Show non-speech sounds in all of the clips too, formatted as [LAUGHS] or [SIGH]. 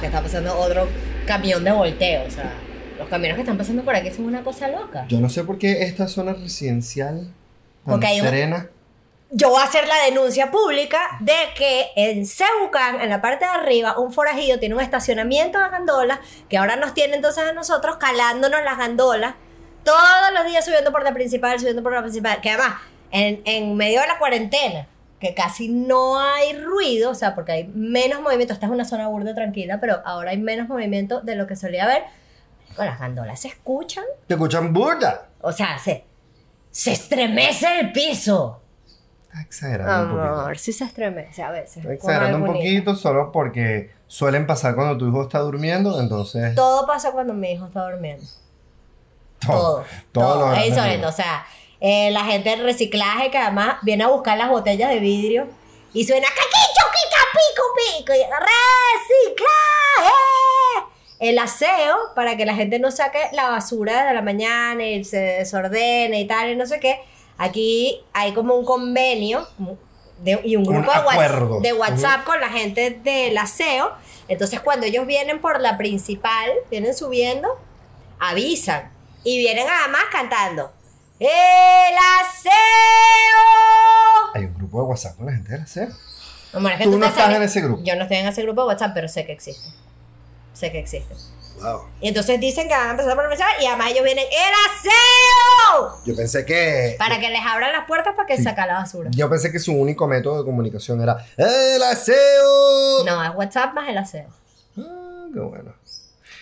que está pasando otro camión de volteo, o sea, los camiones que están pasando por aquí son una cosa loca. Yo no sé por qué esta zona residencial tan un- serena. Yo voy a hacer la denuncia pública de que en Cebucán, en la parte de arriba, un forajido tiene un estacionamiento de gandolas que ahora nos tiene entonces a nosotros calándonos las gandolas todos los días subiendo por la principal, subiendo por la principal. Que además, en, en medio de la cuarentena, que casi no hay ruido, o sea, porque hay menos movimiento. Esta es una zona burda tranquila, pero ahora hay menos movimiento de lo que solía haber. Con las gandolas se escuchan, Te escuchan burda. o sea, se, se estremece el piso. Está exagerando un poquito. Amor, sí se estremece a veces. Está exagerando un poquito solo porque suelen pasar cuando tu hijo está durmiendo, entonces... Todo pasa cuando mi hijo está durmiendo. Todo. Todo. Todo Todo. lo Es grande. insólito. O sea, eh, la gente del reciclaje que además viene a buscar las botellas de vidrio y suena caquicho, quica, pico, pico. Y reciclaje. El aseo para que la gente no saque la basura desde la mañana y se desordene y tal y no sé qué. Aquí hay como un convenio de- y un Un grupo de, de WhatsApp con la gente del aseo. Entonces cuando ellos vienen por la principal, vienen subiendo, avisan. Y vienen además cantando. ¡El aseo! Hay un grupo de WhatsApp con la gente del aseo. Amor, es que Tú no te estás en ese grupo. Yo no estoy en ese grupo de WhatsApp, pero sé que existe. Sé que existe. Wow. Y entonces dicen que van a empezar por empezar y además ellos vienen ¡El aseo! Yo pensé que... Para que les abran las puertas para que Sí. saca la basura. Yo pensé que su único método de comunicación era el aseo. No, es WhatsApp más el aseo. Ah, qué bueno.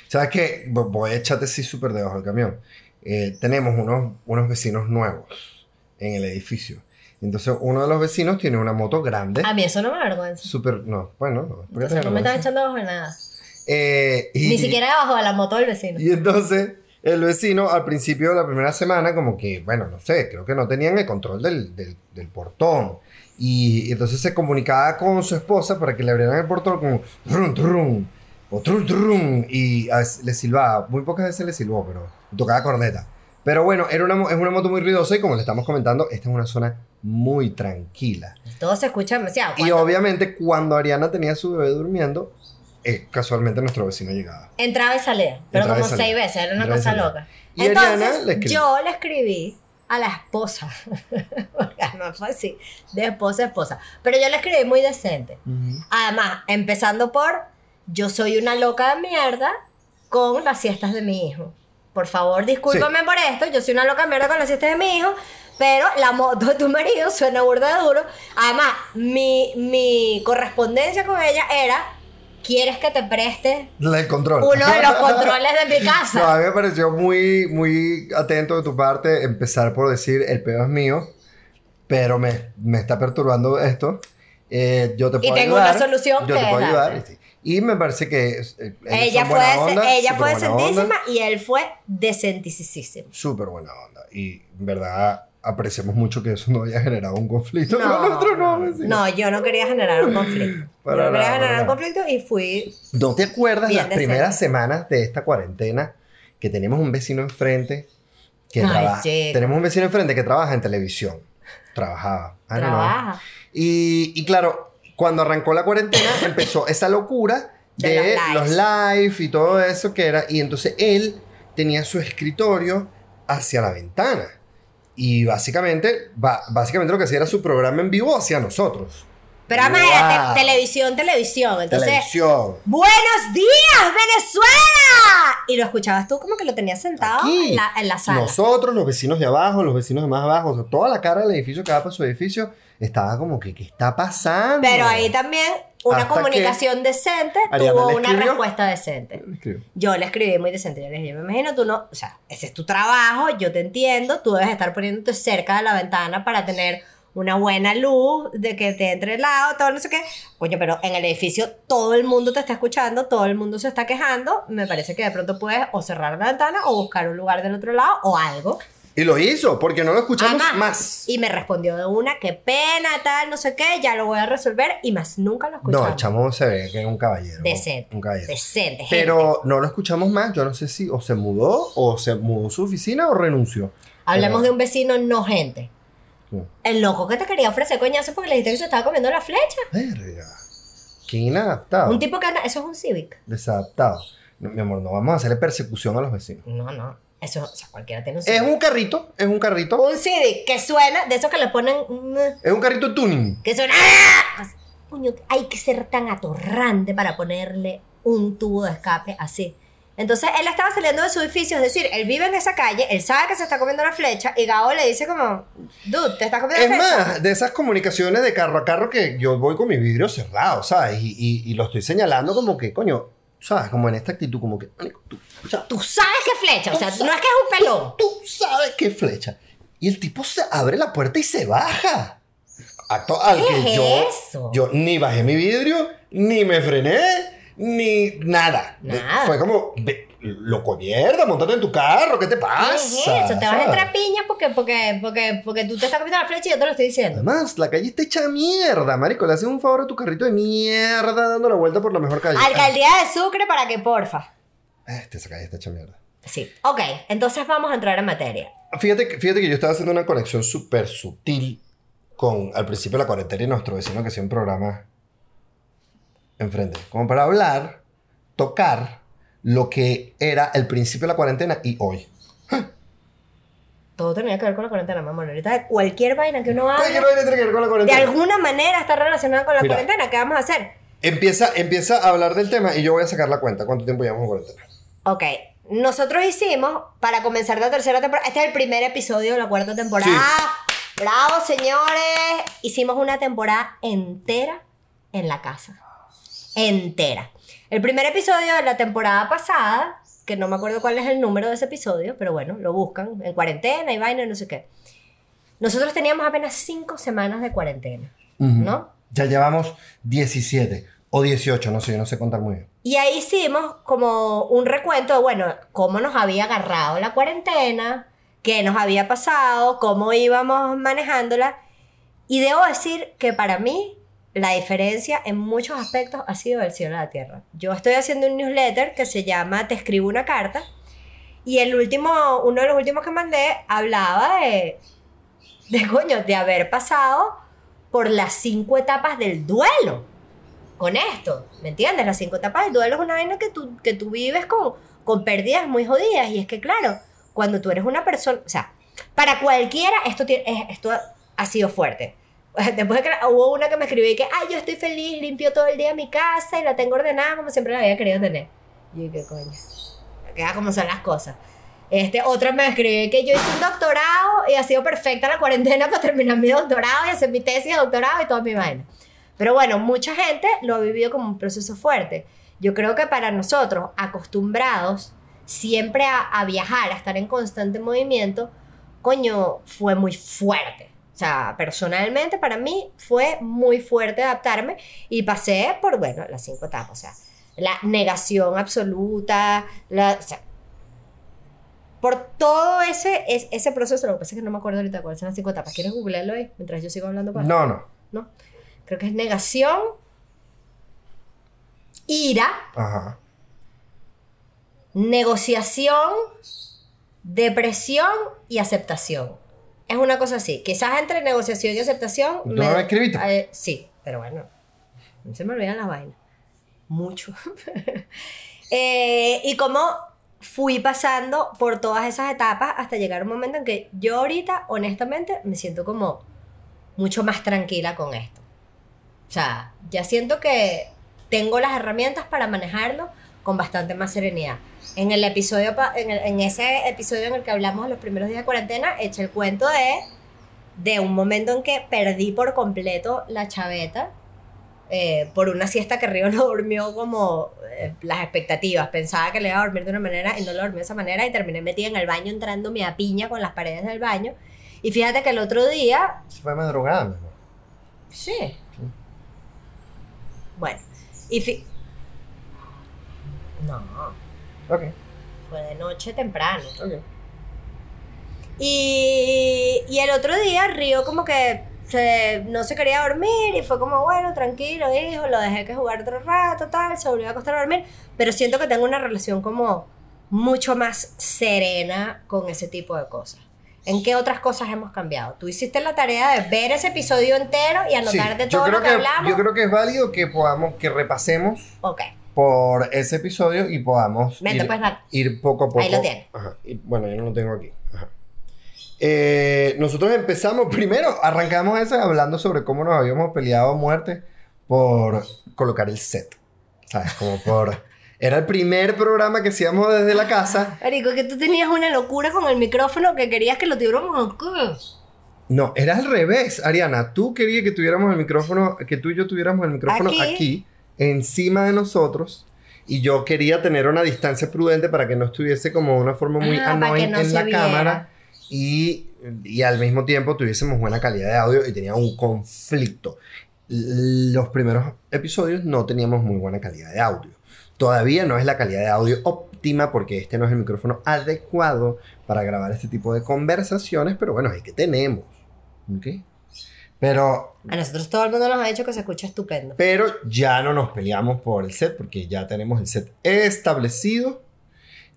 ¿Sabes qué? Vo- Voy a echarte así súper debajo del camión. Eh, tenemos unos, unos vecinos nuevos en el edificio. Entonces, uno de los vecinos tiene una moto grande. A mí eso no me avergüenza. Súper, no, bueno, no. ¿por qué te Entonces no me avergüenza? echando debajo de nada. Eh, y, Ni siquiera debajo de la moto del vecino. Y entonces, el vecino al principio de la primera semana, como que, bueno, no sé, creo que no tenían el control del, del, del portón. Y, y entonces se comunicaba con su esposa para que le abrieran el portón como trum, trum, o trum, trum, y a veces le silbaba. Muy pocas veces le silbó, pero tocaba corneta. Pero bueno, era una, es una moto muy ruidosa y como le estamos comentando, esta es una zona muy tranquila. Todo se escucha demasiado. Y Cuando obviamente cuando Ariana tenía a su bebé durmiendo, eh, casualmente nuestro vecino llegaba. Entraba y salía. Pero Entraba y como seis veces. Era una Entraba y cosa loca. Y Ariana Entonces, le yo le escribí a la esposa. [LAUGHS] Porque no fue así. De esposa a esposa. Pero yo le escribí muy decente. Además, empezando por, yo soy una loca de mierda con las siestas de mi hijo. Por favor, discúlpame por esto, yo soy una loca de mierda con las siestas de mi hijo, pero la moto de tu marido suena burda de duro. Además, mi, mi correspondencia con ella era, ¿quieres que te preste El control. uno de los [LAUGHS] controles de mi No, casa? a mí me pareció muy, muy atento de tu parte empezar por decir el pedo es mío, pero me, me está perturbando esto. Eh, yo te puedo tengo ayudar. una solución Yo que te puedo ayudar. sí. Y me parece que eh, Ella fue, onda, ella fue decentísima y él fue decentísimo. Súper buena onda. Y en verdad apreciamos mucho que eso no haya generado un conflicto No, con nuestro no, vecino. no, yo no quería generar un conflicto. [LAUGHS] Yo no quería generar un conflicto y fui ¿No te acuerdas las primeras semanas de esta cuarentena que tenemos un vecino enfrente que Ay, trabaja? chico. Tenemos un vecino enfrente que trabaja en televisión. Trabajaba. I don't know. trabaja. Y, y claro, cuando arrancó la cuarentena [COUGHS] empezó esa locura de, De los, los live y todo eso que era. Y entonces él tenía su escritorio hacia la ventana. Y básicamente, básicamente lo que hacía era su programa en vivo hacia nosotros. Pero además era te- televisión, televisión. Entonces, Televisión. ¡Buenos días, Venezuela! Y lo escuchabas tú como que lo tenías sentado Aquí. en la, en la sala. Nosotros, los vecinos de abajo, los vecinos de más abajo, o sea, toda la cara del edificio que va para su edificio, estaba como que, ¿qué está pasando? Pero ahí también una Hasta comunicación decente Ariana tuvo una respuesta decente. Yo le escribí muy decente. Yo le dije, yo me imagino, tú no, o sea, ese es tu trabajo, yo te entiendo, tú debes estar poniéndote cerca de la ventana para tener una buena luz, de que te entre el lado, todo no sé qué. Coño, pero en el edificio todo el mundo te está escuchando, todo el mundo se está quejando. Me parece que de pronto puedes o cerrar la ventana o buscar un lugar del otro lado o algo. Y lo hizo, porque no lo escuchamos Además, más. Y me respondió de una, qué pena, tal, no sé qué, ya lo voy a resolver. Y más nunca lo escuchamos. No, el chamo se ve que es un caballero. Decente. Un caballero. Decente, gente. Pero no lo escuchamos más. Yo no sé si o se mudó, o se mudó su oficina, o renunció. Hablemos Pero- de un vecino no gente. Sí. El loco que te quería ofrecer coñazo porque le dijiste que se estaba comiendo la flecha. Verga. Qué inadaptado. Un tipo que anda, eso es un Civic. Desadaptado. No, mi amor, no vamos a hacerle persecución a los vecinos. No, no. Eso, o sea, cualquiera tiene un Es un carrito, es un carrito. Un Civic que suena, de esos que le ponen. mm, Es un carrito tuning. Que suena. ¡ah! Coño, hay que ser tan atorrante para ponerle un tubo de escape así. Entonces él estaba saliendo de su edificio, es decir, él vive en esa calle, él sabe que se está comiendo una flecha y Gabo le dice como, dude, te estás comiendo Es una flecha. más, de esas comunicaciones de carro a carro que yo voy con mi vidrio cerrado, ¿sabes? Y, y- y lo estoy señalando como que, coño, ¿sabes? Como en esta actitud, como que, tú, o sea, tú, sabes qué flecha, o sea, no es que es un pelón. tú sabes qué flecha. Y el tipo se abre la puerta y se baja. Acto al ¿Qué que es yo, eso? yo ni bajé mi vidrio, ni me frené, ni nada. Nada. Fue como, loco mierda, montate en tu carro, ¿qué te ¿Qué pasa? es eso? Te vas a entrar piñas porque, porque, porque, porque tú te estás comiendo la flecha y yo te lo estoy diciendo. Además, la calle está hecha mierda, marico. Le haces un favor a tu carrito de mierda dando la vuelta por la mejor calle. Alcaldía de Sucre para que porfa. Este, esa calle está hecha mierda. Sí. Ok, entonces vamos a entrar en materia. Fíjate, que- fíjate que yo estaba haciendo una conexión súper sutil con, al principio de la cuarentena y nuestro vecino que hacía un programa enfrente. Como para hablar, tocar lo que era el principio de la cuarentena y hoy. Todo tenía que ver con la cuarentena, mi amor. Ahorita cualquier vaina que uno haga, ¿Qué vaina tiene que ver con la de cuarentena? alguna manera está relacionada con la Mira. cuarentena. ¿Qué vamos a hacer? Empieza, empieza a hablar del tema y yo voy a sacar la cuenta. ¿Cuánto tiempo llevamos en cuarentena? Ok, nosotros hicimos, para comenzar la tercera temporada, este es el primer episodio de la cuarta temporada. ¡Bravo, señores! Hicimos una temporada entera en la casa. Entera. El primer episodio de la temporada pasada, que no me acuerdo cuál es el número de ese episodio, pero bueno, lo buscan en cuarentena y vaina y no sé qué. Nosotros teníamos apenas cinco semanas de cuarentena, ¿no? Ya llevamos 17 o 18, no sé, yo no sé contar muy bien. Y ahí hicimos como un recuento de, bueno, cómo nos había agarrado la cuarentena, qué nos había pasado, cómo íbamos manejándola. Y debo decir que para mí la diferencia en muchos aspectos ha sido del cielo a la tierra. Yo estoy haciendo un newsletter que se llama Te escribo una carta. Y el último, uno de los últimos que mandé hablaba de, de coño, de haber pasado por las cinco etapas del duelo con esto, ¿me entiendes? Las cinco etapas del duelo es una vaina que tú, que tú vives con, con pérdidas muy jodidas y es que claro, cuando tú eres una persona, o sea, para cualquiera esto, esto ha sido fuerte. [LAUGHS] Después de que hubo una que me escribió y que, ay, yo estoy feliz, limpio todo el día mi casa y la tengo ordenada como siempre la había querido tener. Y yo, ¿qué coño? Queda como son las cosas. Este, otra me escribió que yo hice un doctorado y ha sido perfecta la cuarentena para terminar mi doctorado y hacer mi tesis de doctorado y toda mi vaina. Pero bueno, mucha gente lo ha vivido como un proceso fuerte. Yo creo que para nosotros, acostumbrados siempre a, a viajar, a estar en constante movimiento, coño, fue muy fuerte. O sea, personalmente para mí fue muy fuerte adaptarme y pasé por, bueno, las cinco etapas. O sea, la negación absoluta, la, o sea, por todo ese, es- ese proceso, lo que pasa es que no me acuerdo ahorita cuáles son las cinco etapas. ¿Quieres googlearlo ahí mientras yo sigo hablando? para- No, no. ¿no? Creo que es negación, ira, Ajá. negociación, depresión y aceptación. Es una cosa así. Quizás entre negociación y aceptación. ¿Tú no lo escribiste? eh, sí, pero bueno. No se me olvidan las vainas. Mucho. [LAUGHS] Eh, y cómo fui pasando por todas esas etapas hasta llegar a un momento en que yo ahorita, honestamente, me siento como mucho más tranquila con esto. O sea, ya siento que tengo las herramientas para manejarlo con bastante más serenidad. En el episodio, en, el- en ese episodio en el que hablamos de los primeros días de cuarentena, eché el cuento de, de un momento en que perdí por completo la chaveta eh, por una siesta que Río [LAUGHS] no durmió como eh, las expectativas. Pensaba que le iba a dormir de una manera y no lo dormí de esa manera y terminé metida en el baño entrándome a piña con las paredes del baño. Y fíjate que el otro día Se fue madrugada. Sí. Bueno, y fi- No, Ok, fue de noche temprano. ok. Y, y el otro día Río como que se- no se quería dormir y fue como, bueno, tranquilo, hijo, lo dejé que jugar otro rato, tal, se volvió a acostar a dormir. Pero siento que tengo una relación como mucho más serena con ese tipo de cosas. ¿En qué otras cosas hemos cambiado? Tú hiciste la tarea de ver ese episodio entero y Sí, anotarte yo todo creo lo que, que, hablamos. yo creo que es válido que podamos, que repasemos Ok. Por ese episodio y podamos Vente, ir, pues, ir poco a poco. Ahí lo tienes. Ajá. Y, bueno, yo no lo tengo aquí. Ajá. Eh, nosotros empezamos, primero arrancamos ese hablando sobre cómo nos habíamos peleado a muerte por colocar el set. ¿Sabes? Como por... [LAUGHS] Era el primer programa que hacíamos desde la casa. Marico, que tú tenías una locura con el micrófono que querías que lo tuviéramos. No, era al revés, Ariana. Tú querías que tuviéramos el micrófono, que tú y yo tuviéramos el micrófono Aquí. aquí, encima de nosotros. Y yo quería tener una distancia prudente para que no estuviese como una forma muy Ah, annoying no en la viera. cámara. Y, y al mismo tiempo tuviésemos buena calidad de audio y tenía un conflicto. Los primeros episodios no teníamos muy buena calidad de audio. Todavía no es la calidad de audio óptima porque este no es el micrófono adecuado para grabar este tipo de conversaciones, pero bueno, es que tenemos. ¿Ok? Pero, A nosotros todo el mundo nos ha dicho que se escucha estupendo. pero ya no nos peleamos por el set porque ya tenemos el set establecido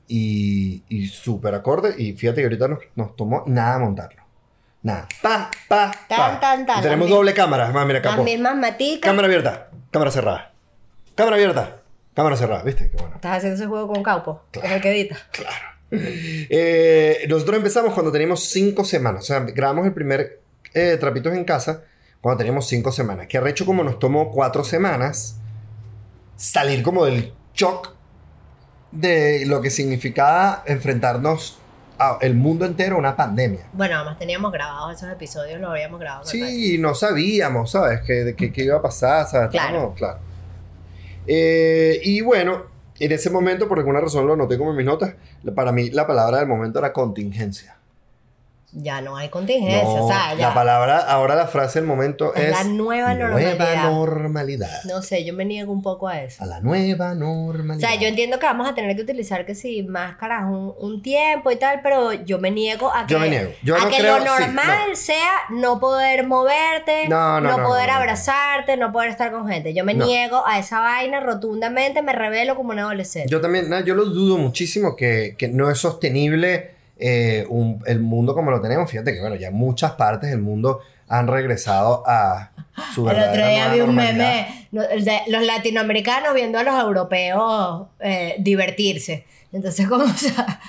y, y súper acorde. Y fíjate que ahorita nos, nos tomó nada montarlo. Nada. Pa, pa, Tan, pa. tan, tan. Y tenemos Las doble cámara. Más, mira, Las capo. mismas maticas. Cámara abierta. Cámara cerrada. Cámara abierta. Cámara cerrada. ¿Viste? Qué bueno. Estás haciendo ese juego con Caupo. Es el que edita. Eh, nosotros empezamos cuando teníamos cinco semanas. O sea, grabamos el primer eh, Trapitos en Casa cuando teníamos cinco semanas. Que arrecho como nos tomó cuatro semanas salir como del shock de lo que significaba enfrentarnos al mundo entero a una pandemia. Bueno, además teníamos grabados esos episodios, los habíamos grabado. Sí, no sabíamos, ¿sabes? Que, de que, que iba a pasar, ¿sabes? Claro. Claro. Eh, y bueno, en ese momento, por alguna razón lo anoté como en mis notas, para mí la palabra del momento era contingencia. Ya no hay contingencia, No, o sea, ya. La palabra, ahora la frase del momento Es es... la nueva Nueva normalidad. normalidad. No sé, yo me niego un poco a eso. A la nueva O normalidad. sea, yo entiendo que vamos a tener que utilizar que sí, máscaras un, un tiempo y tal, pero yo me niego a que, Yo me niego. Yo a no que creo- lo sí, normal sea no poder moverte, No, poder abrazarte, no poder estar con gente. Yo me niego a esa vaina rotundamente, me revelo como un adolescente. Yo también, no, yo lo dudo muchísimo que, que no es sostenible eh, un- el mundo como lo tenemos. Fíjate que, bueno, ya en muchas partes del mundo han regresado a su El otro verdadera día vi un meme de los latinoamericanos viendo a los europeos eh, divertirse. Entonces, [LAUGHS] como, o sea,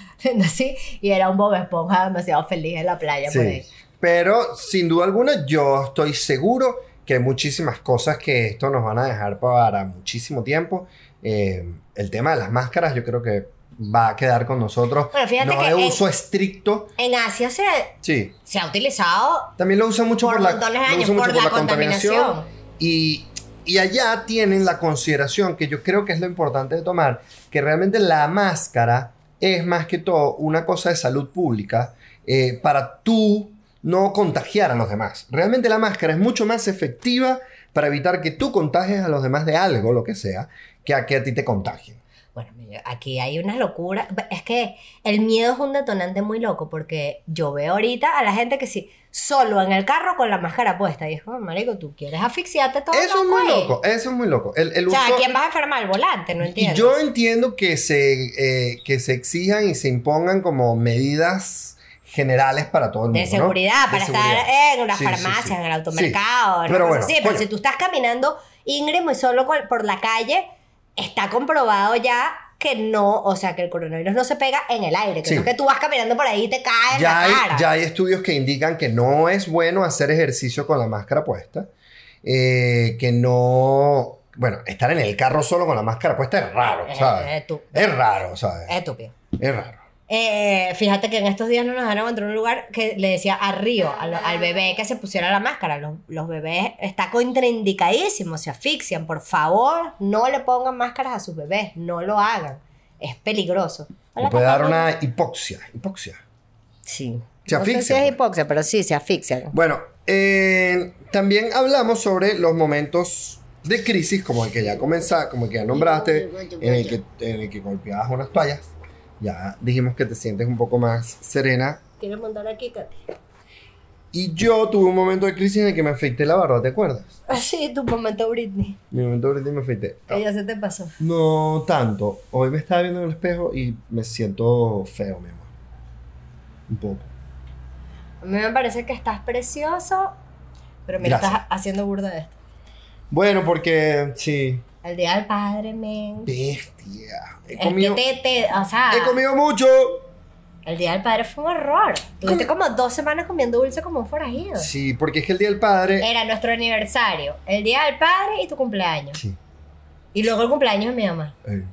así, y era un Bob Esponja demasiado feliz en la playa por ahí. Sí. Pero sin duda alguna, yo estoy seguro que hay muchísimas cosas que esto nos van a dejar para muchísimo tiempo. Eh, el tema de las máscaras, yo creo que va a quedar con nosotros. Bueno, fíjate no que de en- uso estricto. En Asia se, Sí. se ha utilizado También lo usan mucho por por, la, de años, por la contaminación. Y, y allá tienen la consideración que yo creo que es lo importante de tomar, que realmente la máscara es más que todo una cosa de salud pública eh, para tú no contagiar a los demás. Realmente la máscara es mucho más efectiva para evitar que tú contagies a los demás de algo, lo que sea, que a que a ti te contagien. Bueno, aquí hay una locura. Es que el miedo es un detonante muy loco porque yo veo ahorita a la gente que sí, solo en el carro con la máscara puesta. Y es como, marico, tú quieres asfixiarte todo Eso es muy ahí?" loco, eso es muy loco. El, el O sea, uso- ¿a quién vas a enfermar al volante? No entiendo. yo entiendo que se, eh, que se exijan y se impongan como medidas generales para todo el mundo. de ¿no? seguridad, De para seguridad. estar en una Sí, sí, farmacia, sí. en el automercado, Pero bueno, así. Pero coño. si tú estás caminando íngremo y solo por la calle, está comprobado ya que no, o sea, que el coronavirus no se pega en el aire, que Sí. no es que tú vas caminando por ahí y te cae en Ya la hay, cara. ya hay estudios que indican que no es bueno hacer ejercicio con la máscara puesta. eh, que no. Bueno, estar en el carro solo con la máscara puesta es raro, ¿sabes? Es raro, ¿sabes? Estúpido. Es raro. Eh, fíjate que en estos días no nos dejaron entrar a un lugar que le decía a Río, a lo- al bebé que se pusiera la máscara. Los, los bebés está contraindicadísimo, se asfixian. Por favor, no le pongan máscaras a sus bebés, no lo hagan. Es peligroso. Hola, puede dar una hipoxia. Hipoxia. Sí. Se no sé si asfixian, es hipoxia, pero sí, se asfixian. Bueno, eh, también hablamos sobre los momentos de crisis, como el que ya comenzaste, como el que ya nombraste, en el que, en el que golpeabas unas toallas. Ya dijimos que te sientes un poco más serena. ¿Quieres montar aquí, Katy? Y yo tuve un momento de crisis en el que me afeité la barba, ¿te acuerdas? Ah, sí, tu momento Britney. Mi momento ahorita me afeité. Ya se te pasó. No tanto. Hoy me estaba viendo en el espejo y me siento feo, mi amor. Un poco. A mí me parece que estás precioso, pero Gracias. estás haciendo burda de esto. Bueno, porque sí. El día del padre, men. Bestia. He Es comido, que te, te- o sea, he comido mucho. el día del padre fue un horror. Tuviste como dos semanas comiendo dulce como un forajido. Sí, porque es que el día del padre. Era nuestro aniversario, el día del padre y tu cumpleaños. Sí. Y luego el cumpleaños de mi mamá. eh.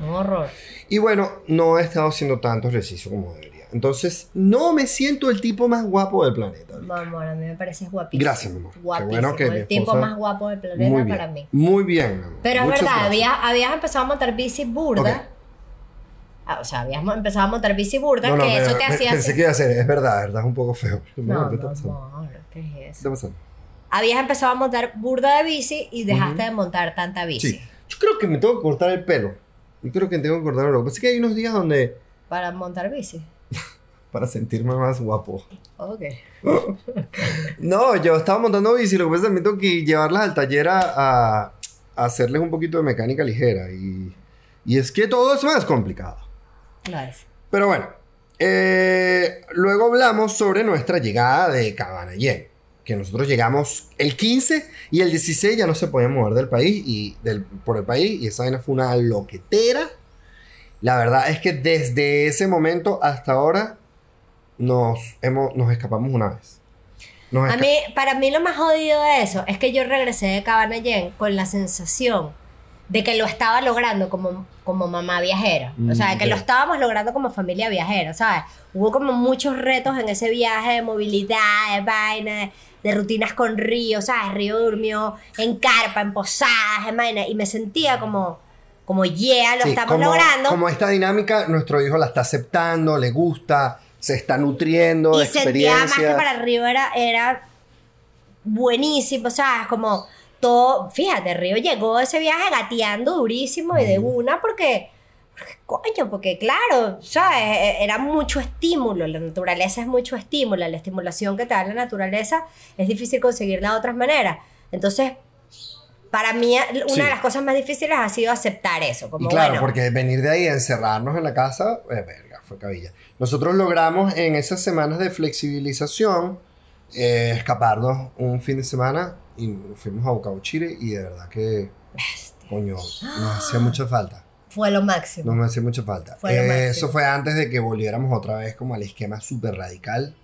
Un horror. Y bueno, no he estado haciendo tanto ejercicio como debería. Entonces, no me siento el tipo más guapo del planeta. ahorita. Mamá, a mí me pareces guapísimo. Gracias, mi amor. Qué Guapísimo. bueno que mi el tipo más guapo del planeta Muy bien. para mí. Muy bien, mi amor. Pero es verdad, habías, habías empezado a montar bici burda. Ok. Ah, o sea, habías mo- empezado a montar bici burda, No, no, que pero eso te hacía... Pensé que iba a ser, es verdad, es verdad, es un poco feo. No, Amor, ¿Qué está no, pasando? amor, ¿qué es ¿Qué eso? está pasando? Habías empezado a montar burda de bici y dejaste de montar tanta bici. Sí. Yo creo que me tengo que cortar el pelo. Yo creo que tengo que cortar el pelo. Pasa que hay unos días donde. Para montar bici. Para sentirme más guapo. Ok. [LAUGHS] No, yo estaba montando bici. Lo que pasa es que tengo que llevarlas al taller a, a- hacerles un poquito de mecánica ligera. Y, y es que todo es más complicado. Lo es. Pero bueno. eh, luego hablamos sobre nuestra llegada de Cabanallén. Que nosotros llegamos el 15 y el 16 ya no se podían mover del país y del, por el país. Y esa vaina fue una loquetera. La verdad es que desde ese momento hasta ahora nos, hemos, nos escapamos una vez. Nos A mí, para mí lo más jodido de eso es que yo regresé de Cabanallén con la sensación de que lo estaba logrando como, como mamá viajera. O sea, de que Mm, lo ok. estábamos logrando como familia viajera, ¿sabes? Hubo como muchos retos en ese viaje de movilidad, de vaina, de, de rutinas con Río, ¿sabes? Río durmió en carpa, en posadas, en vaina, y me sentía como, como yeah, lo Sí, estamos como, logrando. Como esta dinámica, nuestro hijo la está aceptando, le gusta, se está nutriendo de y sentía más que para Río era, era buenísimo, o sea, como todo, fíjate, Río llegó a ese viaje gateando durísimo y de una porque, coño, porque claro, ¿sabes? E- Era mucho estímulo, la naturaleza es mucho estímulo, la estimulación que te da la naturaleza es difícil conseguirla de otras maneras. Entonces, para mí, una Sí. de las cosas más difíciles ha sido aceptar eso, como Y claro, bueno, porque venir de ahí a encerrarnos en la casa, eh, fue cabilla. Nosotros logramos en esas semanas de flexibilización eh, escaparnos un fin de semana y fuimos a Bocauchire y de verdad que, coño, nos hacía mucha falta. fue lo máximo. No me hacía mucha falta. Fue Eh, eso fue antes de que volviéramos otra vez como al esquema súper radical.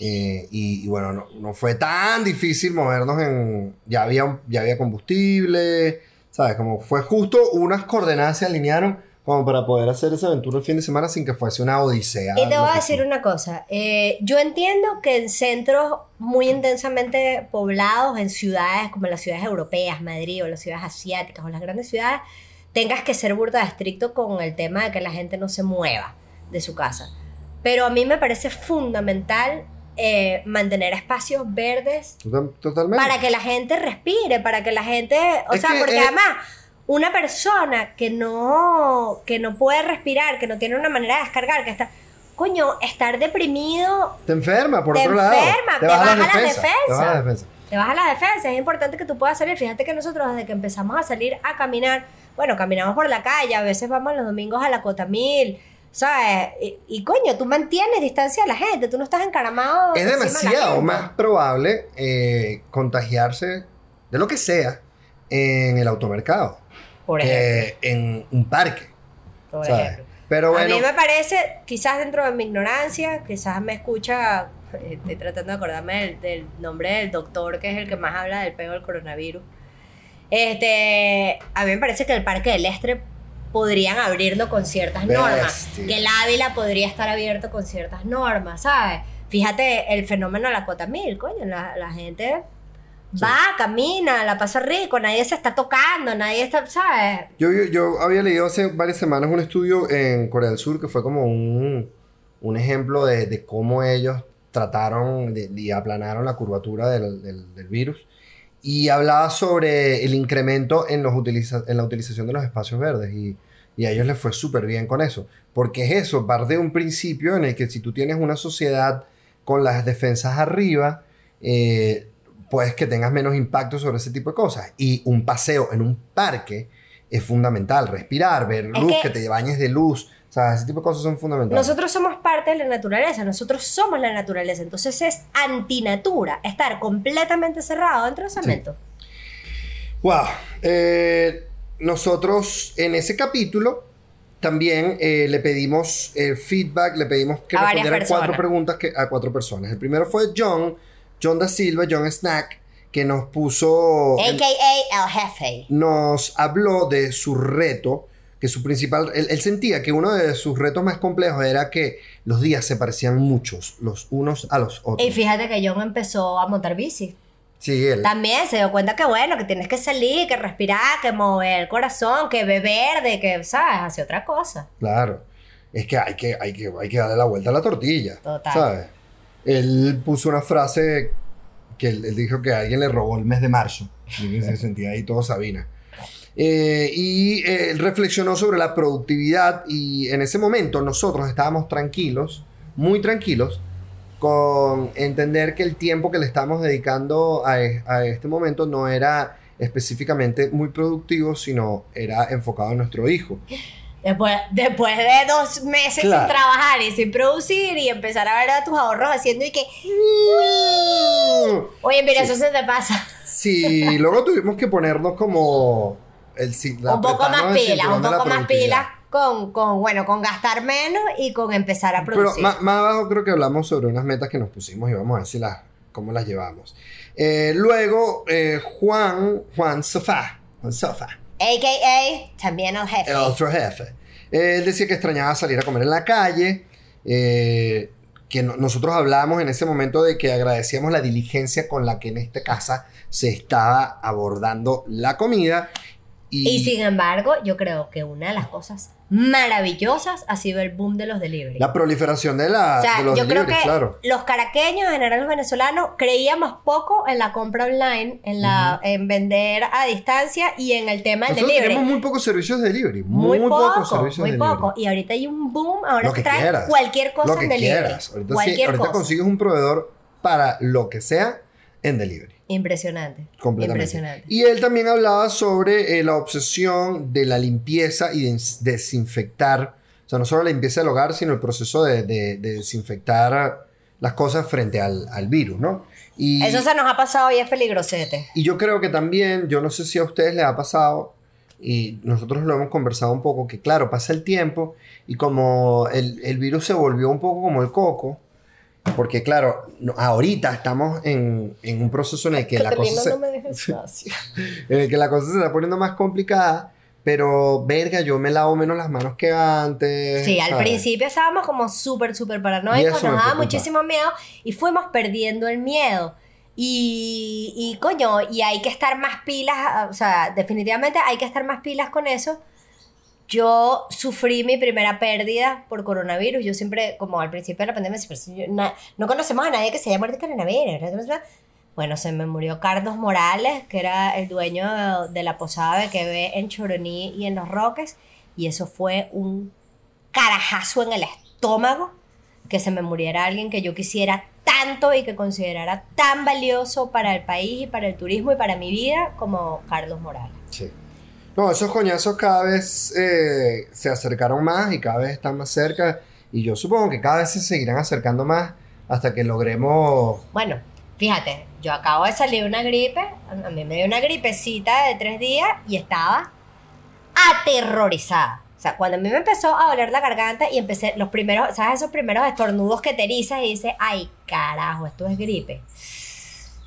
Eh, y, y bueno, no, no fue tan difícil movernos en... Ya había, ya había combustible, ¿sabes? Como fue justo unas coordenadas se alinearon como para poder hacer esa aventura el fin de semana sin que fuese una odisea. Y te voy a decir una cosa, eh, yo entiendo que en centros muy intensamente poblados, en ciudades como las ciudades europeas, Madrid o las ciudades asiáticas o las grandes ciudades, tengas que ser burda estricto con el tema de que la gente no se mueva de su casa. Pero a mí me parece fundamental eh, mantener espacios verdes Total- Totalmente. para que la gente respire, para que la gente, o Es sea, que, porque eh, además una persona que no que no puede respirar, que no tiene una manera de descargar, que está coño, estar deprimido Te enferma, por Te otro lado. te baja las Te defensas. baja las defensas. te baja la defensa, es importante que tú puedas salir. Fíjate que nosotros desde que empezamos a salir a caminar, bueno, caminamos por la calle, a veces vamos los domingos a la Cota Mil, ¿sabes? Y, y, coño, tú mantienes distancia a la gente, tú no estás encaramado. Es de demasiado más probable eh, contagiarse de lo que sea en el automercado Por ejemplo. que en un parque. Por ¿sabes? ejemplo. Pero bueno, A mí me parece, quizás dentro de mi ignorancia, quizás me escucha, estoy tratando de acordarme del, del nombre del doctor que es el que más habla del pego del coronavirus. Este, a mí me parece que el Parque del Estre podrían abrirlo con ciertas normas, que el Ávila podría estar abierto con ciertas normas, ¿sabes? Fíjate el fenómeno de la cota mil, coño, la, la gente va, camina, la pasa rico, nadie se está tocando, nadie está, ¿sabes? yo, yo, yo había leído hace varias semanas un estudio en Corea del Sur que fue como un, un ejemplo de, de cómo ellos trataron de- y aplanaron la curvatura del, del- del virus. Y hablaba sobre el incremento en, los utiliza- en la utilización de los espacios verdes. Y, y a ellos les fue súper bien con eso. Porque es eso, parte de un principio en el que si tú tienes una sociedad con las defensas arriba, eh, puedes que tengas menos impacto sobre ese tipo de cosas. Y un paseo en un parque es fundamental. Respirar, ver Es luz, que- que te bañes de luz, O sea, ese tipo de cosas son fundamentales. Nosotros somos parte de la naturaleza, nosotros somos la naturaleza, entonces es antinatura estar completamente cerrado dentro de cemento. Wow. Eh, nosotros en ese capítulo también eh, le pedimos eh, feedback, le pedimos que A varias respondieran cuatro preguntas que, a cuatro personas. El primero fue John, John da Silva, John Snack, que nos puso, AKA el jefe. nos habló de su reto, que su principal, él, él sentía que uno de sus retos más complejos era que los días se parecían muchos, los unos a los otros. Y fíjate que John empezó a montar bici. Sí, él. También se dio cuenta que bueno, que tienes que salir, que respirar, que mover el corazón, que beber, de que, ¿sabes? Hace otra cosa. Claro. Es que hay que, hay que, hay que darle la vuelta a la tortilla. Total. ¿Sabes? Él puso una frase que él, él dijo que alguien le robó el mes de marzo. Y se sentía ahí todo Sabina. Eh, y eh, él reflexionó sobre la productividad y en ese momento nosotros estábamos tranquilos, muy tranquilos, con entender que el tiempo que le estamos dedicando a, e- a este momento no era específicamente muy productivo, sino era enfocado en nuestro hijo. Después, después de dos meses Claro. sin trabajar y sin producir y empezar a ver a tus ahorros haciendo y que, oye, mira, Sí. eso se te pasa. Sí, [LAUGHS] luego tuvimos que ponernos como el un poco más pilas, un poco más pilas con, con, bueno, con gastar menos y con empezar a Pero producir. más, más abajo creo que hablamos sobre unas metas que nos pusimos y vamos a ver si las, cómo las llevamos. Eh, luego, eh, Juan, Juan Sofá, Juan Sofá, AKA también el jefe. el otro jefe. Eh, él decía que extrañaba salir a comer en la calle, eh, que no- nosotros hablábamos en ese momento de que agradecíamos la diligencia con la que en esta casa se estaba abordando la comida. Y, Y sin embargo, yo creo que una de las cosas maravillosas ha sido el boom de los delivery. la proliferación de, la, o sea, de los yo creo que claro. los caraqueños, en general los venezolanos, creíamos poco en la compra online, en la en vender a distancia y en el tema del Nosotros delivery. tenemos muy pocos servicios de delivery. Muy, Muy, poco, pocos servicios muy de delivery. poco. Y ahorita hay un boom, ahora que traen quieras. cualquier cosa Lo que en delivery. quieras. Ahorita, sí, cualquier ahorita cosa. consigues un proveedor para lo que sea en delivery. Impresionante. Completamente. Impresionante. Y él también hablaba sobre eh, la obsesión de la limpieza y de desinfectar. O sea, no solo la limpieza del hogar, sino el proceso de, de- de desinfectar las cosas frente al, al virus, ¿no? Y, Eso se nos ha pasado y es peligrosete. y yo creo que también, yo no sé si a ustedes les ha pasado, y nosotros lo hemos conversado un poco, que claro, pasa el tiempo y como el, el virus se volvió un poco como el coco, porque claro, no- ahorita estamos en, en un proceso en el que la cosa se, no me [LAUGHS] en el que la cosa se está poniendo más complicada, pero verga, yo me lavo menos las manos que antes. Sí, al principio estábamos como súper, súper paranoicos, nos daba muchísimo miedo y fuimos perdiendo el miedo. Y, y coño, y hay que estar más pilas, o sea, definitivamente hay que estar más pilas con eso. Yo sufrí mi primera pérdida por coronavirus. Yo siempre, como al principio de la pandemia, no conocemos a nadie que se haya muerto de coronavirus. Bueno, se me murió Carlos Morales, que era el dueño de, la posada de que ve en Choroní y en Los Roques. Y eso fue un carajazo en el estómago que se me muriera alguien que yo quisiera tanto y que considerara tan valioso para el país y para el turismo y para mi vida como Carlos Morales. Sí. No, esos coñazos cada vez eh, se acercaron más y cada vez están más cerca. Y yo supongo que cada vez se seguirán acercando más hasta que logremos. Bueno, fíjate, yo acabo de salir de una gripe, a mí me dio una gripecita de tres días y estaba aterrorizada. O sea, cuando a mí me empezó a doler la garganta y empecé los primeros, ¿sabes? Esos primeros estornudos que te erizas y dices, ay, carajo, esto es gripe.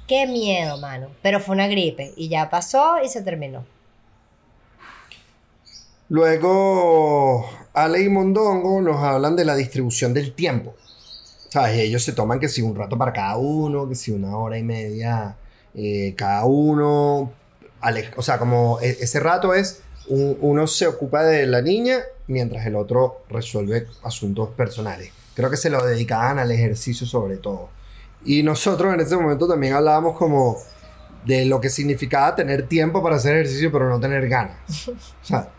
Qué miedo, mano. Pero fue una gripe y ya pasó y se terminó. Luego, Ale y Mondongo nos hablan de la distribución del tiempo. ¿Sabes? Ellos se toman que si un rato para cada uno, que si una hora y media eh, cada uno. Ale- o sea, como e- ese rato es, un- uno se ocupa de la niña mientras el otro resuelve asuntos personales. Creo que se lo dedicaban al ejercicio sobre todo. Y nosotros en ese momento también hablábamos como de lo que significaba tener tiempo para hacer ejercicio pero no tener ganas. O sea,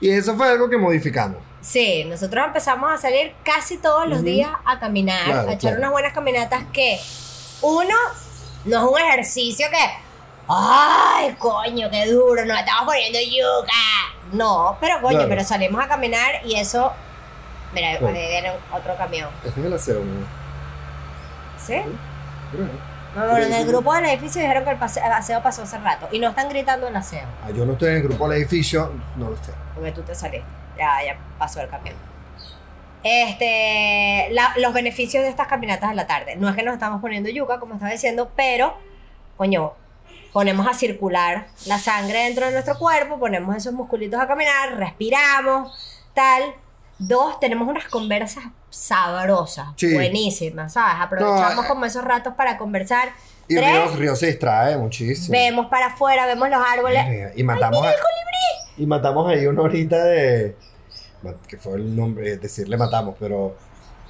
y eso fue algo que modificamos. Sí, nosotros empezamos a salir casi todos los días a caminar, Claro, a echar claro. unas buenas caminatas que uno no es un ejercicio que, ay, coño, qué duro, nos estamos poniendo yuca. No, pero coño, Claro. pero salimos a caminar y eso Mira, Bueno. viene otro camión. Este es el aseo, ¿no? ¿Sí? Creo. No, en el grupo del edificio dijeron que el pase- aseo pasó hace rato. Y no están gritando el aseo. Ah, yo no estoy en el grupo del edificio, no lo sé. Porque tú te saliste. Ya, ya pasó el camión. Este, la- los beneficios de estas caminatas de la tarde. No es que nos estamos poniendo yuca, como estaba diciendo, pero, coño, ponemos a circular la sangre dentro de nuestro cuerpo, ponemos esos musculitos a caminar, respiramos, tal. Dos, tenemos unas conversas sabrosas, Sí. buenísimas, ¿sabes? Aprovechamos No, como esos ratos para conversar. Y Tres, Río, Río se distrae muchísimo. vemos para afuera, vemos los árboles. Y matamos, a- y matamos ahí una horita de. que fue el nombre, es decir, le matamos, pero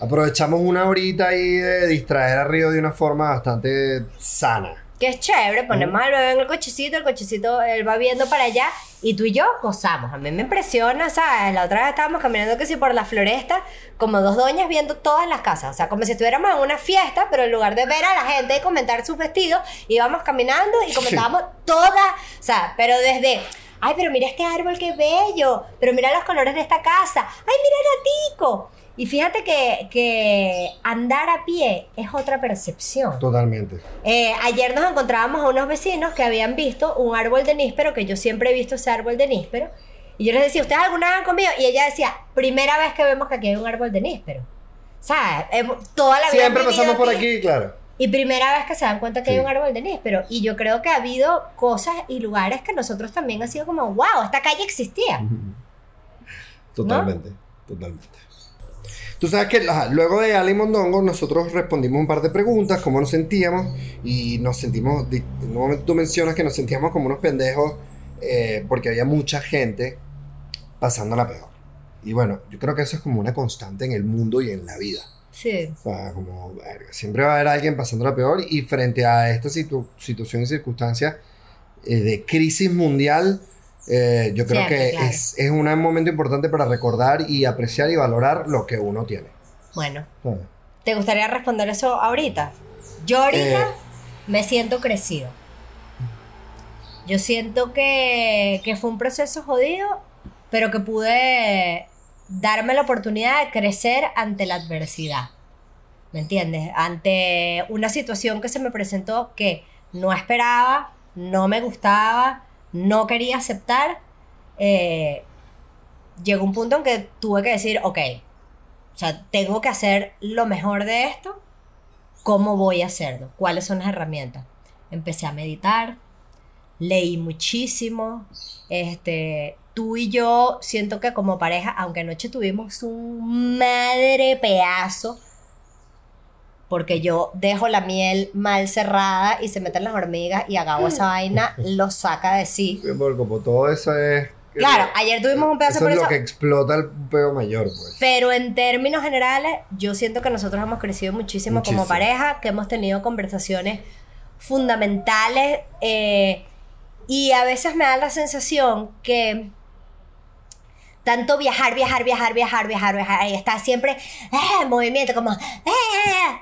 aprovechamos una horita ahí de distraer a Río de una forma bastante sana. Que es chévere, ponemos al bebé en el cochecito, el cochecito él va viendo para allá y tú y yo gozamos. A mí me impresiona, ¿sabes? La otra vez estábamos caminando que sí por la floresta, como dos doñas viendo todas las casas, o sea, como si estuviéramos en una fiesta, pero en lugar de ver a la gente y comentar sus vestidos, íbamos caminando y comentábamos todas, o sea, pero desde... Ay, pero mira este árbol, qué bello. Pero mira los colores de esta casa. Ay, mira el gatico. Y fíjate que, que andar a pie es otra percepción. Totalmente. Eh, ayer nos encontrábamos a unos vecinos que habían visto un árbol de níspero, que yo siempre he visto ese árbol de níspero. Y yo les decía, ¿ustedes alguna vez han comido? Y ella decía, primera vez que vemos que aquí hay un árbol de níspero. ¿Sabes? Hemos- Toda la vida. Siempre pasamos por aquí, claro. Y primera vez que se dan cuenta que Sí. hay un árbol de níspero. Y yo creo que ha habido cosas y lugares que nosotros también ha sido como, wow, esta calle existía. Totalmente, totalmente. Tú sabes que ajá, luego de Ali Mondongo nosotros respondimos un par de preguntas, cómo nos sentíamos y nos sentimos, en un momento tú mencionas que nos sentíamos como unos pendejos eh, porque había mucha gente pasándola peor. Y bueno, yo creo que eso es como una constante en el mundo y en la vida. Sí. O sea, como, verga, siempre va a haber alguien pasándola peor y frente a esta situ- situación y circunstancia eh, de crisis mundial, eh, yo creo Siempre, que claro. es, es un momento importante para recordar y apreciar y valorar lo que uno tiene. Bueno, ¿sabes? ¿te gustaría responder eso ahorita? Yo ahorita Eh. me siento crecido. Yo siento que, que fue un proceso jodido, pero que pude darme la oportunidad de crecer ante la adversidad. ¿Me entiendes? Ante una situación que se me presentó que no esperaba, no me gustaba, no quería aceptar, eh, llegó un punto en que tuve que decir, ok, o sea, tengo que hacer lo mejor de esto. ¿Cómo voy a hacerlo? ¿Cuáles son las herramientas? Empecé a meditar, leí muchísimo. Este, tú y yo siento que como pareja, aunque anoche tuvimos un madre pedazo, porque yo dejo la miel mal cerrada y se meten las hormigas y Agabo esa vaina lo saca de sí. Porque como todo eso es... Claro, ayer tuvimos un pedazo Eso por es eso. lo que explota el peo mayor, pues. Pero en términos generales, yo siento que nosotros hemos crecido muchísimo, como pareja, que hemos tenido conversaciones fundamentales eh, y a veces me da la sensación que tanto viajar, viajar, viajar, viajar, viajar, viajar, y estar siempre eh, en movimiento, como... eh, eh, eh,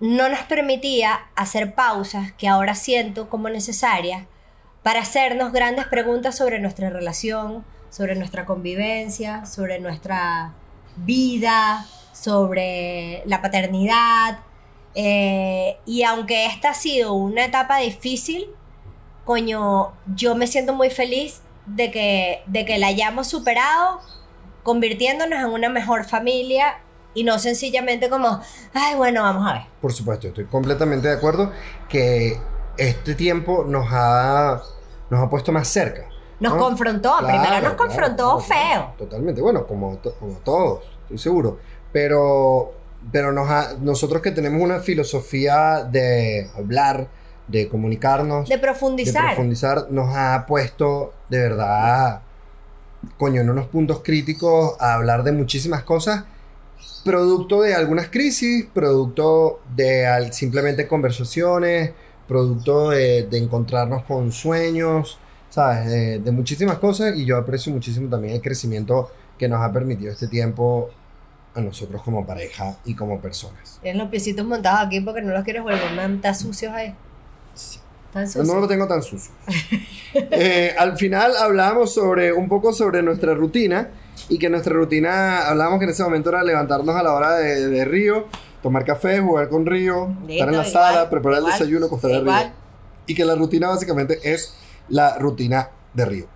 no nos permitía hacer pausas que ahora siento como necesarias para hacernos grandes preguntas sobre nuestra relación, sobre nuestra convivencia, sobre nuestra vida, sobre la paternidad. Y aunque esta ha sido una etapa difícil, coño, yo me siento muy feliz de que, de que la hayamos superado, convirtiéndonos en una mejor familia y no sencillamente como, ay, bueno, vamos a ver. Por supuesto, estoy completamente de acuerdo que este tiempo nos ha, nos ha puesto más cerca. Nos ¿no? confrontó, Claro, primero nos confrontó claro, claro, feo. Totalmente, bueno, como, to- como todos, estoy seguro. Pero, pero nos ha- nosotros que tenemos una filosofía de hablar, de comunicarnos, De de profundizar. profundizar, nos ha puesto de verdad, coño, en unos puntos críticos a hablar de muchísimas cosas, producto de algunas crisis, producto de al- simplemente conversaciones, producto de, de encontrarnos con sueños, ¿sabes? De, de muchísimas cosas y yo aprecio muchísimo también el crecimiento que nos ha permitido este tiempo a nosotros como pareja y como personas. Tienes los piecitos montados aquí porque no los quieres volver a montar sucios ahí. Tan No sucio. lo tengo tan sucio. Eh, al final hablamos sobre un poco sobre nuestra rutina y que nuestra rutina, hablamos que en ese momento era levantarnos a la hora de, de Río, tomar café, jugar con Río, estar en la igual, sala, preparar igual, el desayuno, acostar a Río. Y que la rutina básicamente es la rutina de Río.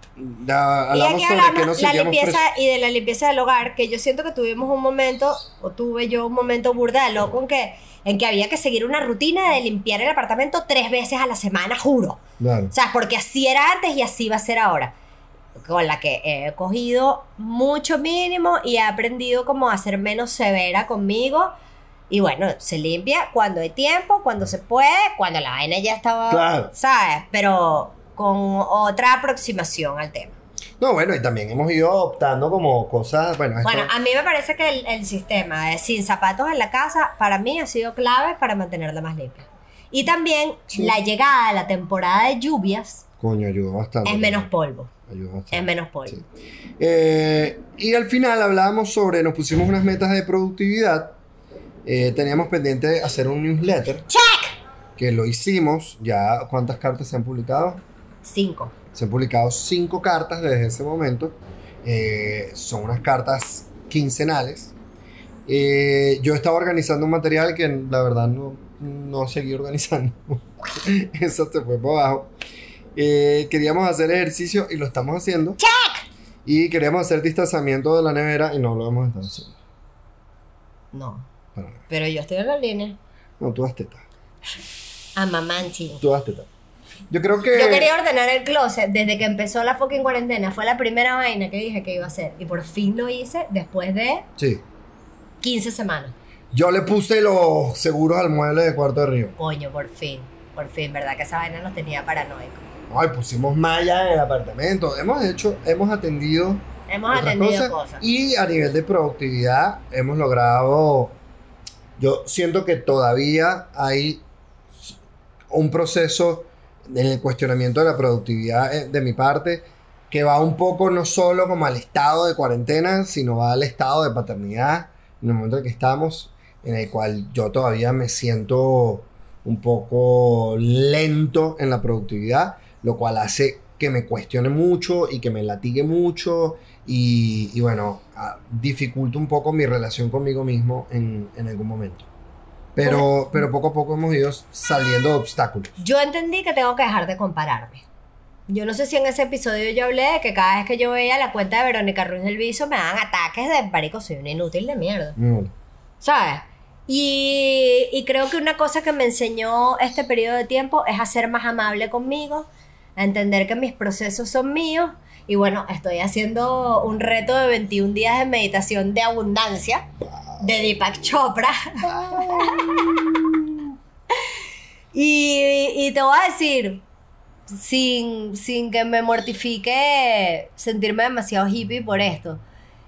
Ya Y hablamos aquí sobre hablamos que nos la limpieza y de la limpieza del hogar, que yo siento que tuvimos un momento, o tuve yo un momento burda de loco en que, en que había que seguir una rutina de limpiar el apartamento tres veces a la semana, juro. Claro. O sea, porque así era antes y así va a ser ahora. Con la que he cogido mucho mínimo y he aprendido como a ser menos severa conmigo. Y bueno, se limpia cuando hay tiempo, cuando se puede, cuando la vaina ya estaba, Claro. ¿sabes? Pero con otra aproximación al tema. No, bueno, y también hemos ido optando como cosas, bueno, esto- Bueno, a mí me parece que el, el sistema de sin zapatos en la casa, para mí ha sido clave para mantenerla más limpia. Y también Sí. la llegada de la temporada de lluvias coño, ayudó bastante. es menos polvo. Ayudó bastante. Es menos polvo. Sí. Eh, y al final hablábamos sobre, nos pusimos unas metas de productividad. Eh, teníamos pendiente hacer un newsletter. ¡Check! Que lo hicimos. Ya, ¿cuántas cartas se han publicado? Cinco. Se han publicado cinco cartas desde ese momento. Eh, son unas cartas quincenales. Eh, yo estaba organizando un material que la verdad no, no seguí organizando. [LAUGHS] Eso se fue para abajo. Eh, queríamos hacer ejercicio y lo estamos haciendo. Y queríamos hacer distanciamiento de la nevera y no lo hemos estado haciendo. No. Pero yo estoy en la línea. No, tú das teta. Amamanti. Tú das teta. Yo creo que. Yo quería ordenar el closet desde que empezó la fucking cuarentena. Fue la primera vaina que dije que iba a hacer. Y por fin lo hice después de Sí. 15 semanas. Yo le puse los seguros al mueble de cuarto de río. Coño, por fin. Por fin, ¿verdad? Que esa vaina nos tenía paranoicos. Ay, pusimos malla en el apartamento. Hemos hecho, hemos atendido Hemos atendido cosas, cosas. Y a nivel de productividad hemos logrado. Yo siento que todavía hay un proceso en el cuestionamiento de la productividad eh, de mi parte que va un poco no solo como al estado de cuarentena, sino va al estado de paternidad en el momento en que estamos, en el cual yo todavía me siento un poco lento en la productividad, lo cual hace que me cuestione mucho y que me latigue mucho y, y bueno, ah, dificulta un poco mi relación conmigo mismo en, en algún momento. Pero, pero poco a poco hemos ido saliendo de obstáculos. Yo entendí que tengo que dejar de compararme. Yo no sé si en ese episodio yo hablé de que cada vez que yo veía la cuenta de Verónica Ruiz del Viso me daban ataques de marico, soy una inútil de mierda. Mm. ¿Sabes? Y, y creo que una cosa que me enseñó este periodo de tiempo es a ser más amable conmigo, a entender que mis procesos son míos. Y bueno, estoy haciendo un reto de 21 días de meditación de abundancia de Deepak Chopra. [LAUGHS] y, y te voy a decir, sin, sin que me mortifique sentirme demasiado hippie por esto.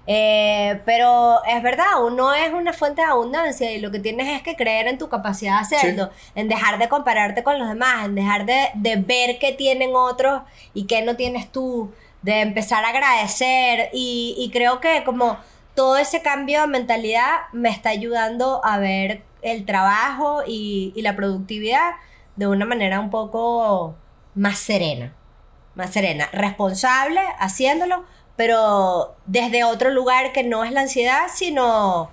Eh, pero es verdad, uno es una fuente de abundancia y lo que tienes es que creer en tu capacidad de hacerlo, en dejar de compararte con los demás, en dejar de, de ver qué tienen otros y qué no tienes tú, de empezar a agradecer y, y creo que como todo ese cambio de mentalidad me está ayudando a ver el trabajo y, y la productividad de una manera un poco más serena, más serena, responsable haciéndolo, pero desde otro lugar que no es la ansiedad, sino,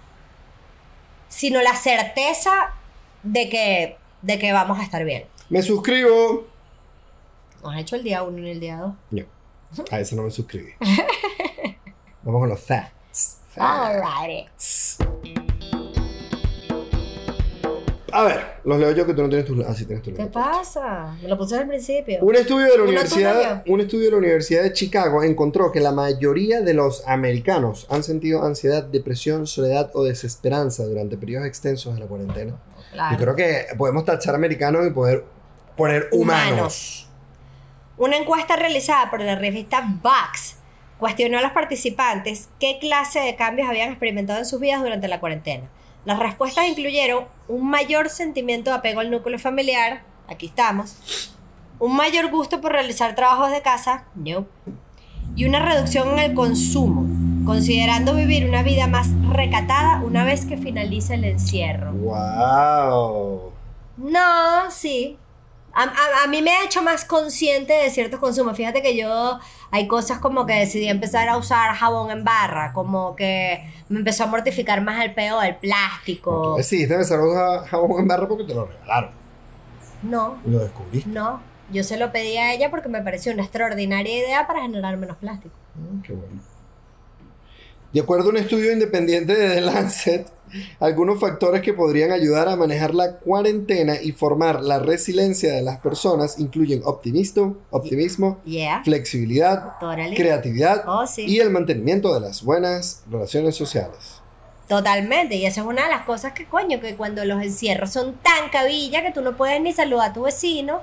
sino la certeza de que, de que vamos a estar bien. Me suscribo. Nos ha hecho el día uno y el día dos. No, a eso no me suscribí. [LAUGHS] Vamos con los facts. Alrighty. A ver, los leo yo que tú no tienes tus. Ah, sí, tienes tus. ¿Qué pasa? Me lo puse al principio. Un estudio de la universidad, un estudio de la Universidad de Chicago encontró que la mayoría de los americanos han sentido ansiedad, depresión, soledad o desesperanza durante periodos extensos de la cuarentena. Claro. Yo creo que podemos tachar americanos y poder poner humanos. Humanos. Una encuesta realizada por la revista Vox cuestionó a los participantes qué clase de cambios habían experimentado en sus vidas durante la cuarentena. Las respuestas incluyeron un mayor sentimiento de apego al núcleo familiar, aquí estamos, un mayor gusto por realizar trabajos de casa, no, y una reducción en el consumo, considerando vivir una vida más recatada una vez que finalice el encierro. ¡Wow! No, sí. A, a- a mí me ha hecho más consciente de ciertos consumos. Fíjate que yo hay cosas como que decidí empezar a usar jabón en barra, como que me empezó a mortificar más el peo del plástico. Empezar a usar jabón en barra porque te lo regalaron. No, lo descubriste. no. Yo se lo pedí a ella porque me pareció una extraordinaria idea para generar menos plástico. Ah, qué bueno. De acuerdo a un estudio independiente de The Lancet, algunos factores que podrían ayudar a manejar la cuarentena y formar la resiliencia de las personas incluyen optimismo, optimismo, Yeah. flexibilidad, Totally. creatividad Oh, sí. y el mantenimiento de las buenas relaciones sociales. Totalmente, y esa es una de las cosas que coño, que cuando los encierros son tan cabilla que tú no puedes ni saludar a tu vecino,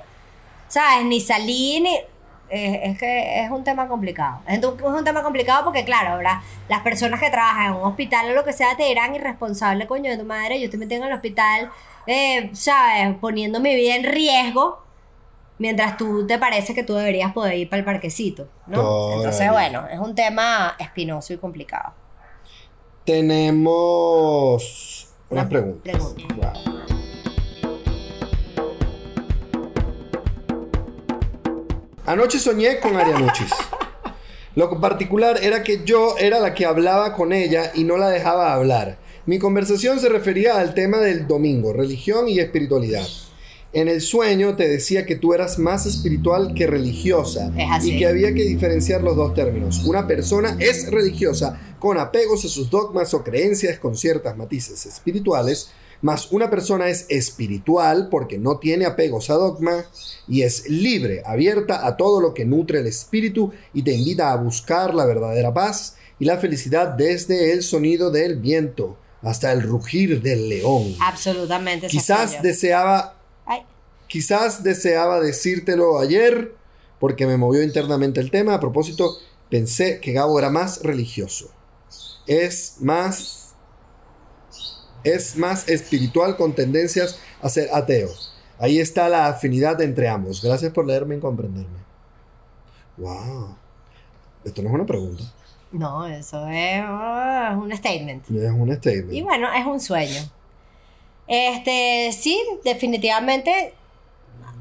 ¿sabes? Ni salir, ni... es que es un tema complicado. Es un, es un tema complicado porque, claro, ahora las personas que trabajan en un hospital o lo que sea te dirán irresponsable, coño, de tu madre. Yo estoy metido en el hospital, eh, ¿sabes? Poniendo mi vida en riesgo. Mientras tú te parece que tú deberías poder ir para el parquecito, ¿no? Entonces, bueno, es un tema espinoso y complicado. Tenemos unas Una preguntas. pregunta. Wow. Anoche soñé con Arianuchis. Lo particular era que yo era la que hablaba con ella y no la dejaba hablar. Mi conversación se refería al tema del domingo, religión y espiritualidad. En el sueño te decía que tú eras más espiritual que religiosa y que había que diferenciar los dos términos. Una persona es religiosa con apegos a sus dogmas o creencias con ciertas matices espirituales, más una persona es espiritual porque no tiene apegos a dogma y es libre, abierta a todo lo que nutre el espíritu y te invita a buscar la verdadera paz y la felicidad desde el sonido del viento hasta el rugir del león. Absolutamente. Quizás deseaba Ay, Quizás deseaba decírtelo ayer porque me movió internamente el tema. A propósito, pensé que Gabo era más religioso. Es más es más espiritual con tendencias a ser ateo. Ahí está la afinidad entre ambos. Gracias por leerme y comprenderme. Wow. Esto no es una pregunta, no, eso es ah, un statement. es un statement. Y bueno, es un sueño. Este, sí, definitivamente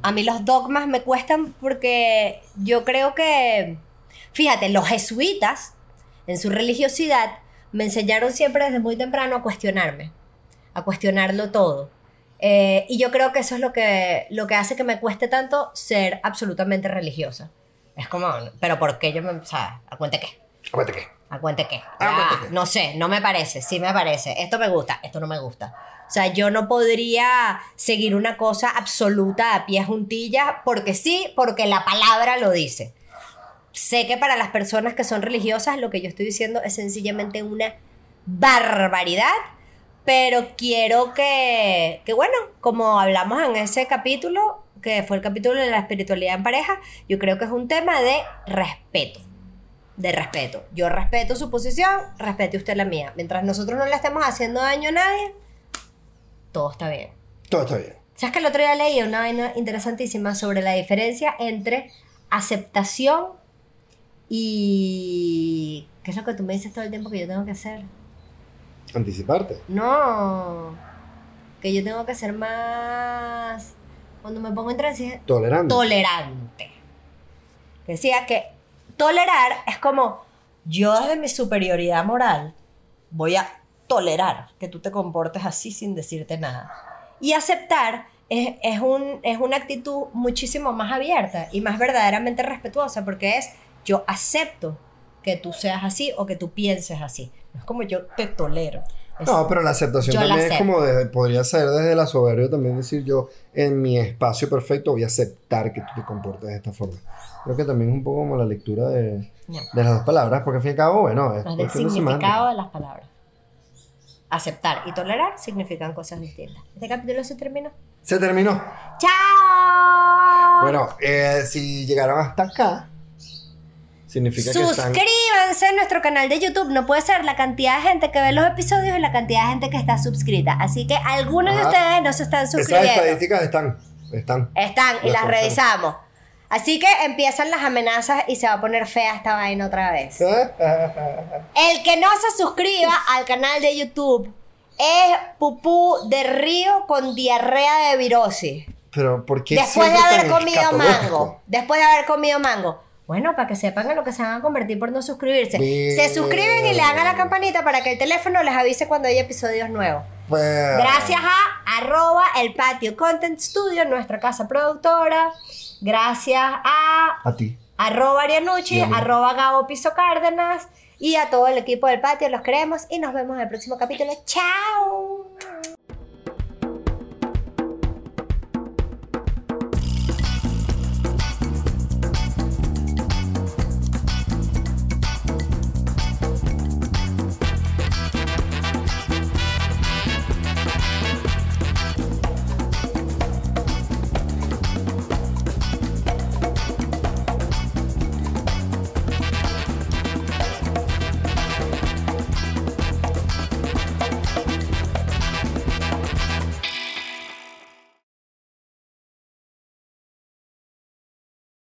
a mí los dogmas me cuestan porque yo creo que, fíjate, los jesuitas en su religiosidad me enseñaron siempre desde muy temprano a cuestionarme, a cuestionarlo todo. Eh, y yo creo que eso es lo que, lo que hace que me cueste tanto ser absolutamente religiosa. Es como, pero ¿por qué yo me, sabes? ¿A cuenta qué? Aguante que. ¿A cuenta qué? ¿A cuenta Ah, qué? no sé, no me parece, sí me parece. Esto me gusta, esto no me gusta. O sea, yo no podría seguir una cosa absoluta a pie juntilla porque sí, porque la palabra lo dice. Sé que para las personas que son religiosas lo que yo estoy diciendo es sencillamente una barbaridad, pero quiero que, que bueno, como hablamos en ese capítulo, que fue el capítulo de la espiritualidad en pareja, yo creo que es un tema de respeto de respeto. Yo respeto su posición, respete usted la mía. Mientras nosotros no le estemos haciendo daño a nadie, todo está bien. Todo está bien. ¿Sabes que el otro día leí una vaina interesantísima sobre la diferencia entre aceptación y... ¿Qué es lo que tú me dices todo el tiempo que yo tengo que hacer? Anticiparte. No, que yo tengo que ser más... Cuando me pongo en transición, Tolerante. tolerante. Decía que tolerar es como yo desde mi superioridad moral voy a tolerar que tú te comportes así sin decirte nada. Y aceptar es, es un, es una actitud muchísimo más abierta y más verdaderamente respetuosa porque es yo acepto que tú seas así o que tú pienses así. No es como yo te tolero. Es- No, pero la aceptación Yo la también es acepto. como podría ser desde la soberbia también decir yo en mi espacio perfecto voy a aceptar que tú te comportes de esta forma. Creo que también es un poco como la lectura de, No. de las dos palabras, porque al fin y al cabo, bueno, es No, de significado de las palabras. Aceptar y tolerar significan cosas distintas. Este capítulo se terminó. Se terminó. ¡Chao! Bueno, eh, si llegaron hasta acá, significa que están... Suscríbanse a nuestro canal de YouTube. No puede ser la cantidad de gente que ve los episodios y la cantidad de gente que está suscrita. Así que algunos de ustedes no se están Esas suscribiendo. estadísticas están. Están. Están y Las revisamos. Así que empiezan las amenazas y se va a poner fea esta vaina otra vez. [LAUGHS] El que no se suscriba al canal de YouTube es pupú de río con diarrea de virosis. Pero ¿por qué Después de haber comido mango. Después de haber comido mango. Bueno, para que sepan en lo que se van a convertir por no suscribirse. Se suscriben y le a la campanita para que el teléfono les avise cuando hay episodios nuevos. Gracias a arroba el patio Content Studio, nuestra casa productora. Gracias a A ti. arroba Arianucci, arroba Gabo Piso Cárdenas y a todo el equipo del patio. Los queremos y nos vemos en el próximo capítulo. ¡Chao!